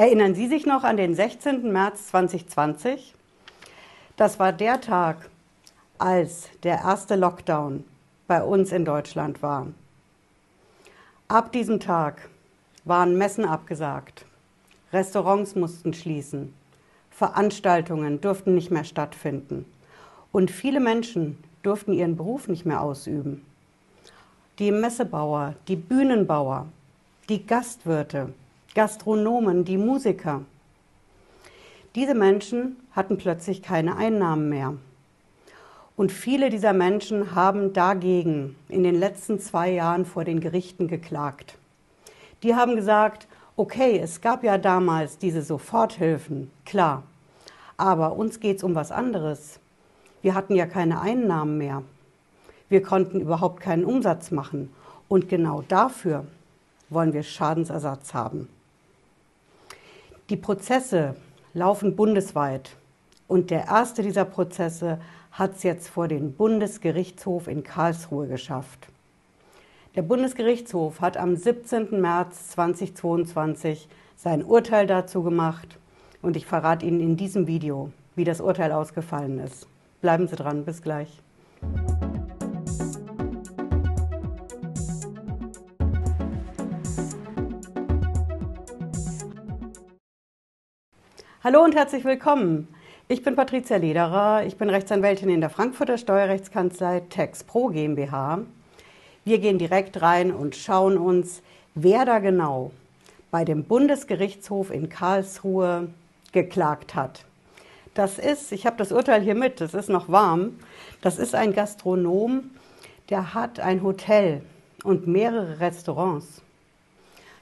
Erinnern Sie sich noch an den 16. März 2020? Das war der Tag, als der erste Lockdown bei uns in Deutschland war. Ab diesem Tag waren Messen abgesagt, Restaurants mussten schließen, Veranstaltungen durften nicht mehr stattfinden und viele Menschen durften ihren Beruf nicht mehr ausüben. Die Messebauer, die Bühnenbauer, die Gastwirte, Gastronomen, die Musiker. Diese Menschen hatten plötzlich keine Einnahmen mehr. Und viele dieser Menschen haben dagegen in den letzten zwei Jahren vor den Gerichten geklagt. Die haben gesagt, okay, es gab ja damals diese Soforthilfen, klar, aber uns geht es um was anderes. Wir hatten ja keine Einnahmen mehr. Wir konnten überhaupt keinen Umsatz machen. Und genau dafür wollen wir Schadensersatz haben. Die Prozesse laufen bundesweit und der erste dieser Prozesse hat es jetzt vor den Bundesgerichtshof in Karlsruhe geschafft. Der Bundesgerichtshof hat am 17. März 2022 sein Urteil dazu gemacht und ich verrate Ihnen in diesem Video, wie das Urteil ausgefallen ist. Bleiben Sie dran, bis gleich. Hallo und herzlich willkommen. Ich bin Patricia Lederer, ich bin Rechtsanwältin in der Frankfurter Steuerrechtskanzlei Tax Pro GmbH. Wir gehen direkt rein und schauen uns, wer da genau bei dem Bundesgerichtshof in Karlsruhe geklagt hat. Das ist, ich habe das Urteil hier mit, das ist noch warm, das ist ein Gastronom, der hat ein Hotel und mehrere Restaurants.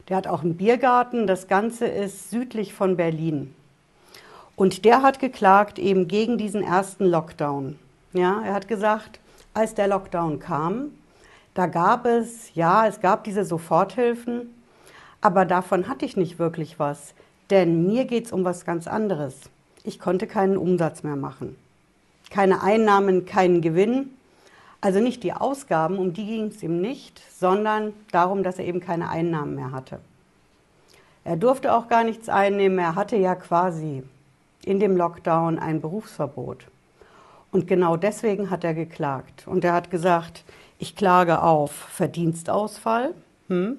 Der hat auch einen Biergarten, das Ganze ist südlich von Berlin. Und der hat geklagt eben gegen diesen ersten Lockdown. Ja, er hat gesagt, als der Lockdown kam, da gab es, ja, es gab diese Soforthilfen, aber davon hatte ich nicht wirklich was, denn mir geht es um was ganz anderes. Ich konnte keinen Umsatz mehr machen. Keine Einnahmen, keinen Gewinn. Also nicht die Ausgaben, um die ging es ihm nicht, sondern darum, dass er eben keine Einnahmen mehr hatte. Er durfte auch gar nichts einnehmen, er hatte ja quasi in dem Lockdown ein Berufsverbot. Und genau deswegen hat er geklagt. Und er hat gesagt, ich klage auf Verdienstausfall, hm,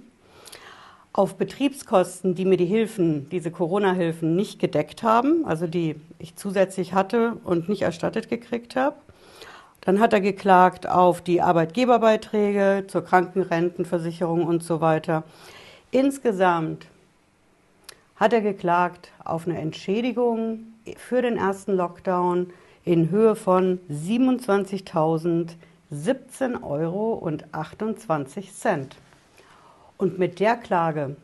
auf Betriebskosten, die mir die Hilfen, diese Corona-Hilfen nicht gedeckt haben, also die ich zusätzlich hatte und nicht erstattet gekriegt habe. Dann hat er geklagt auf die Arbeitgeberbeiträge zur Krankenrentenversicherung und so weiter. Insgesamt hat er geklagt auf eine Entschädigung für den ersten Lockdown in Höhe von 27.017 Euro und 28 Cent. Und mit der Klage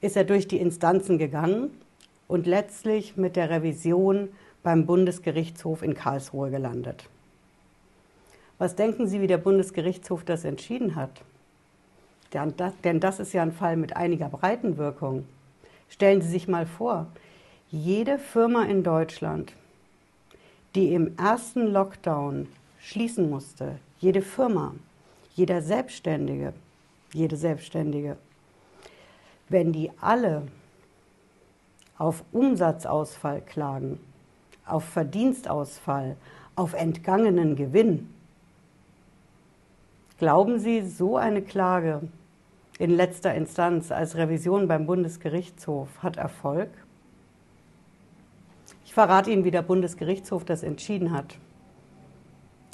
ist er durch die Instanzen gegangen und letztlich mit der Revision beim Bundesgerichtshof in Karlsruhe gelandet. Was denken Sie, wie der Bundesgerichtshof das entschieden hat? Denn das ist ja ein Fall mit einiger Breitenwirkung. Stellen Sie sich mal vor, jede Firma in Deutschland, die im ersten Lockdown schließen musste, jede Firma, jeder Selbstständige, jede Selbstständige, wenn die alle auf Umsatzausfall klagen, auf Verdienstausfall, auf entgangenen Gewinn, glauben Sie, so eine Klage in letzter Instanz als Revision beim Bundesgerichtshof hat Erfolg? Ich verrate Ihnen, wie der Bundesgerichtshof das entschieden hat.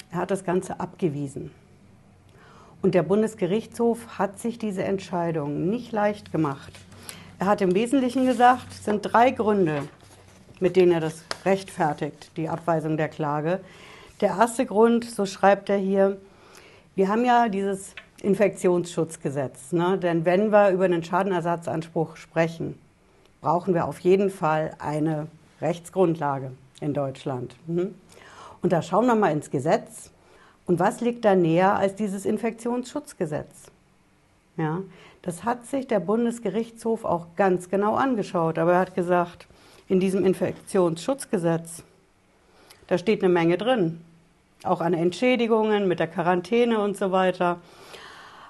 Er hat das Ganze abgewiesen. Und der Bundesgerichtshof hat sich diese Entscheidung nicht leicht gemacht. Er hat im Wesentlichen gesagt, es sind drei Gründe, mit denen er das rechtfertigt, die Abweisung der Klage. Der erste Grund, so schreibt er hier, wir haben ja dieses Infektionsschutzgesetz. Ne? Denn wenn wir über einen Schadenersatzanspruch sprechen, brauchen wir auf jeden Fall eine Rechtsgrundlage in Deutschland. Mhm. Und da schauen wir mal ins Gesetz. Und was liegt da näher als dieses Infektionsschutzgesetz? Ja, das hat sich der Bundesgerichtshof auch ganz genau angeschaut. Aber er hat gesagt, in diesem Infektionsschutzgesetz, da steht eine Menge drin. Auch an Entschädigungen mit der Quarantäne und so weiter.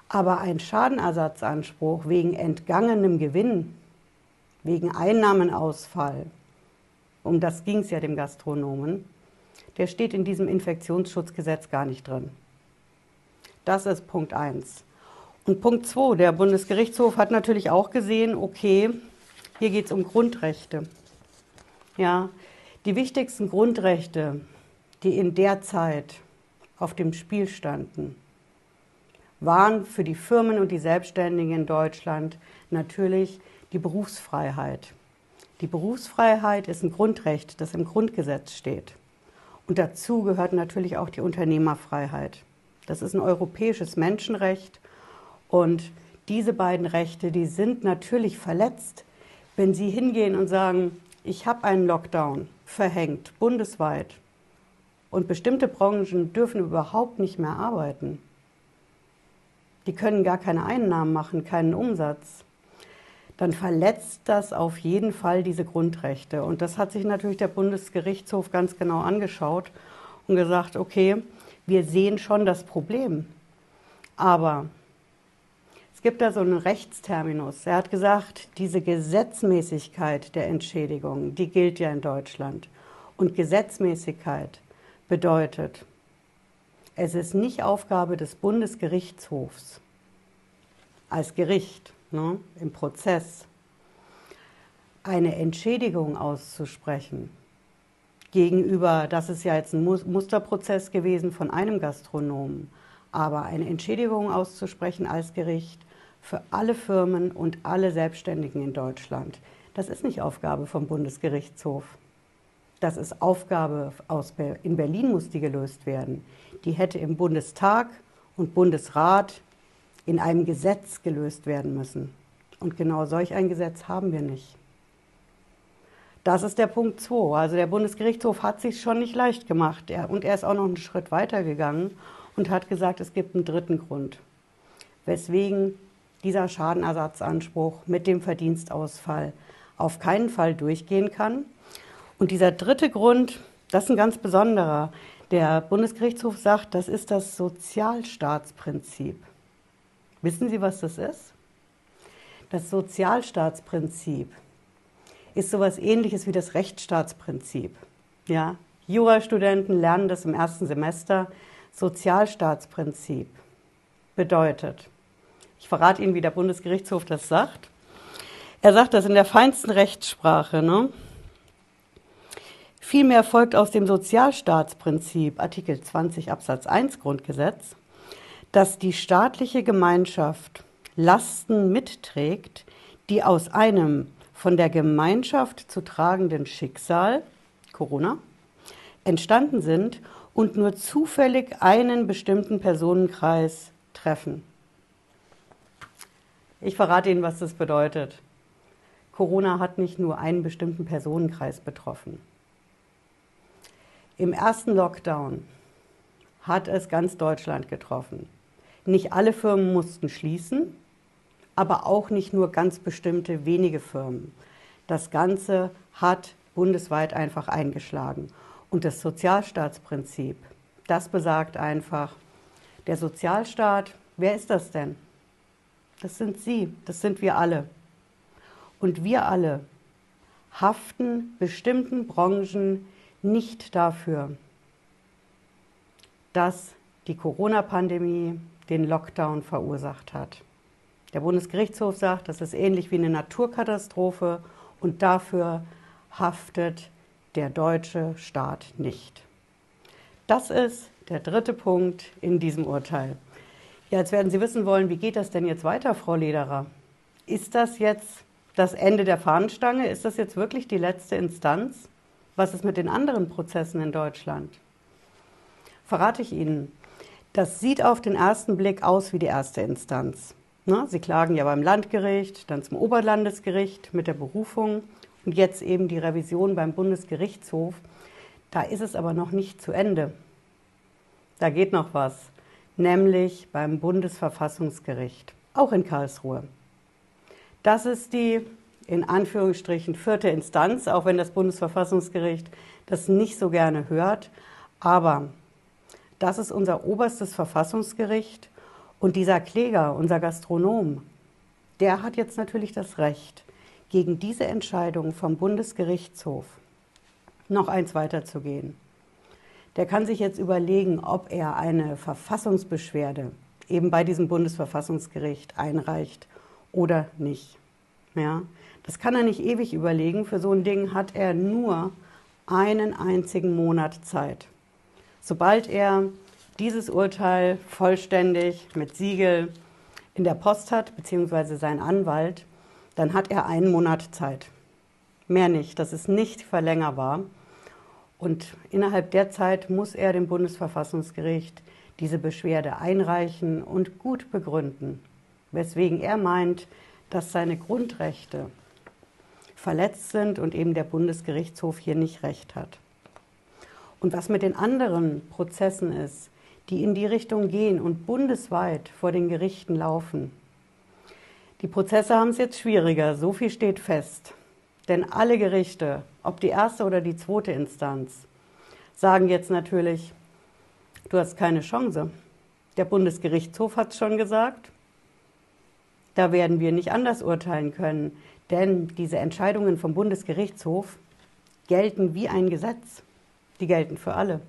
Aber ein Schadenersatzanspruch wegen entgangenem Gewinn, wegen Einnahmenausfall, um das ging es ja dem Gastronomen, der steht in diesem Infektionsschutzgesetz gar nicht drin. Das ist Punkt 1. Und Punkt 2, der Bundesgerichtshof hat natürlich auch gesehen, okay, hier geht es um Grundrechte. Ja, die wichtigsten Grundrechte, die in der Zeit auf dem Spiel standen, waren für die Firmen und die Selbstständigen in Deutschland natürlich die Berufsfreiheit. Die Berufsfreiheit ist ein Grundrecht, das im Grundgesetz steht. Und dazu gehört natürlich auch die Unternehmerfreiheit. Das ist ein europäisches Menschenrecht und diese beiden Rechte, die sind natürlich verletzt, wenn Sie hingehen und sagen, ich habe einen Lockdown verhängt, bundesweit, und bestimmte Branchen dürfen überhaupt nicht mehr arbeiten. Die können gar keine Einnahmen machen, keinen Umsatz. Dann verletzt das auf jeden Fall diese Grundrechte. Und das hat sich natürlich der Bundesgerichtshof ganz genau angeschaut und gesagt, okay, wir sehen schon das Problem. Aber es gibt da so einen Rechtsterminus. Er hat gesagt, diese Gesetzmäßigkeit der Entschädigung, die gilt ja in Deutschland. Und Gesetzmäßigkeit bedeutet, es ist nicht Aufgabe des Bundesgerichtshofs als Gericht ne, im Prozess eine Entschädigung auszusprechen gegenüber, das ist ja jetzt ein Musterprozess gewesen von einem Gastronomen, aber eine Entschädigung auszusprechen als Gericht für alle Firmen und alle Selbstständigen in Deutschland, das ist nicht Aufgabe vom Bundesgerichtshof. Das ist Aufgabe aus in Berlin muss die gelöst werden. Die hätte im Bundestag und Bundesrat in einem Gesetz gelöst werden müssen. Und genau solch ein Gesetz haben wir nicht. Das ist der Punkt 2. Also der Bundesgerichtshof hat sich schon nicht leicht gemacht. und er ist auch noch einen Schritt weiter gegangen und hat gesagt, es gibt einen dritten Grund, weswegen dieser Schadenersatzanspruch mit dem Verdienstausfall auf keinen Fall durchgehen kann. Und dieser dritte Grund, das ist ein ganz besonderer. Der Bundesgerichtshof sagt, das ist das Sozialstaatsprinzip. Wissen Sie, was das ist? Das Sozialstaatsprinzip ist sowas ähnliches wie das Rechtsstaatsprinzip. Ja? Jurastudenten lernen das im ersten Semester. Sozialstaatsprinzip bedeutet, ich verrate Ihnen, wie der Bundesgerichtshof das sagt. Er sagt das in der feinsten Rechtssprache. Ne? Vielmehr folgt aus dem Sozialstaatsprinzip Artikel 20 Absatz 1 Grundgesetz, dass die staatliche Gemeinschaft Lasten mitträgt, die aus einem von der Gemeinschaft zu tragenden Schicksal, Corona, entstanden sind und nur zufällig einen bestimmten Personenkreis treffen. Ich verrate Ihnen, was das bedeutet. Corona hat nicht nur einen bestimmten Personenkreis betroffen. Im ersten Lockdown hat es ganz Deutschland getroffen. Nicht alle Firmen mussten schließen, aber auch nicht nur ganz bestimmte wenige Firmen. Das Ganze hat bundesweit einfach eingeschlagen. Und das Sozialstaatsprinzip, das besagt einfach, der Sozialstaat, wer ist das denn? Das sind Sie, das sind wir alle. Und wir alle haften bestimmten Branchen nicht dafür, dass die Corona-Pandemie den Lockdown verursacht hat. Der Bundesgerichtshof sagt, das ist ähnlich wie eine Naturkatastrophe und dafür haftet der deutsche Staat nicht. Das ist der dritte Punkt in diesem Urteil. Ja, jetzt werden Sie wissen wollen, wie geht das denn jetzt weiter, Frau Lederer? Ist das jetzt das Ende der Fahnenstange? Ist das jetzt wirklich die letzte Instanz? Was ist mit den anderen Prozessen in Deutschland? Verrate ich Ihnen. Das sieht auf den ersten Blick aus wie die erste Instanz. Ne? Sie klagen ja beim Landgericht, dann zum Oberlandesgericht mit der Berufung und jetzt eben die Revision beim Bundesgerichtshof. Da ist es aber noch nicht zu Ende. Da geht noch was, nämlich beim Bundesverfassungsgericht, auch in Karlsruhe. Das ist die in Anführungsstrichen vierte Instanz, auch wenn das Bundesverfassungsgericht das nicht so gerne hört. Aber das ist unser oberstes Verfassungsgericht und dieser Kläger, unser Gastronom, der hat jetzt natürlich das Recht, gegen diese Entscheidung vom Bundesgerichtshof noch eins weiterzugehen. Der kann sich jetzt überlegen, ob er eine Verfassungsbeschwerde eben bei diesem Bundesverfassungsgericht einreicht oder nicht. Ja, das kann er nicht ewig überlegen. Für so ein Ding hat er nur einen einzigen Monat Zeit. Sobald er dieses Urteil vollständig mit Siegel in der Post hat, beziehungsweise sein Anwalt, dann hat er einen Monat Zeit. Mehr nicht, das ist nicht verlängerbar. Und innerhalb der Zeit muss er dem Bundesverfassungsgericht diese Beschwerde einreichen und gut begründen, weswegen er meint, dass seine Grundrechte verletzt sind und eben der Bundesgerichtshof hier nicht recht hat. Und was mit den anderen Prozessen ist, die in die Richtung gehen und bundesweit vor den Gerichten laufen. Die Prozesse haben es jetzt schwieriger, so viel steht fest. Denn alle Gerichte, ob die erste oder die zweite Instanz, sagen jetzt natürlich, du hast keine Chance. Der Bundesgerichtshof hat es schon gesagt. Da werden wir nicht anders urteilen können, denn diese Entscheidungen vom Bundesgerichtshof gelten wie ein Gesetz. Die gelten für alle.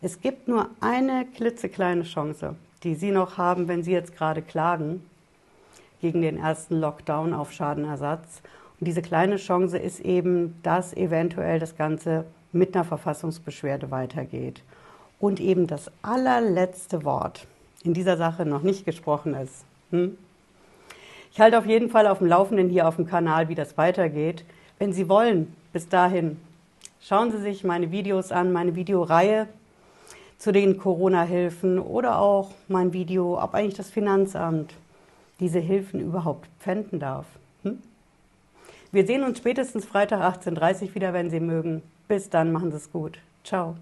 Es gibt nur eine klitzekleine Chance, die Sie noch haben, wenn Sie jetzt gerade klagen gegen den ersten Lockdown auf Schadenersatz. Und diese kleine Chance ist eben, dass eventuell das Ganze mit einer Verfassungsbeschwerde weitergeht und eben das allerletzte Wort in dieser Sache noch nicht gesprochen ist. Hm? Ich halte auf jeden Fall auf dem Laufenden hier auf dem Kanal, wie das weitergeht. Wenn Sie wollen, bis dahin, schauen Sie sich meine Videos an, meine Videoreihe zu den Corona-Hilfen oder auch mein Video, ob eigentlich das Finanzamt diese Hilfen überhaupt pfänden darf. Hm? Wir sehen uns spätestens Freitag 18.30 Uhr wieder, wenn Sie mögen. Bis dann, machen Sie es gut. Ciao.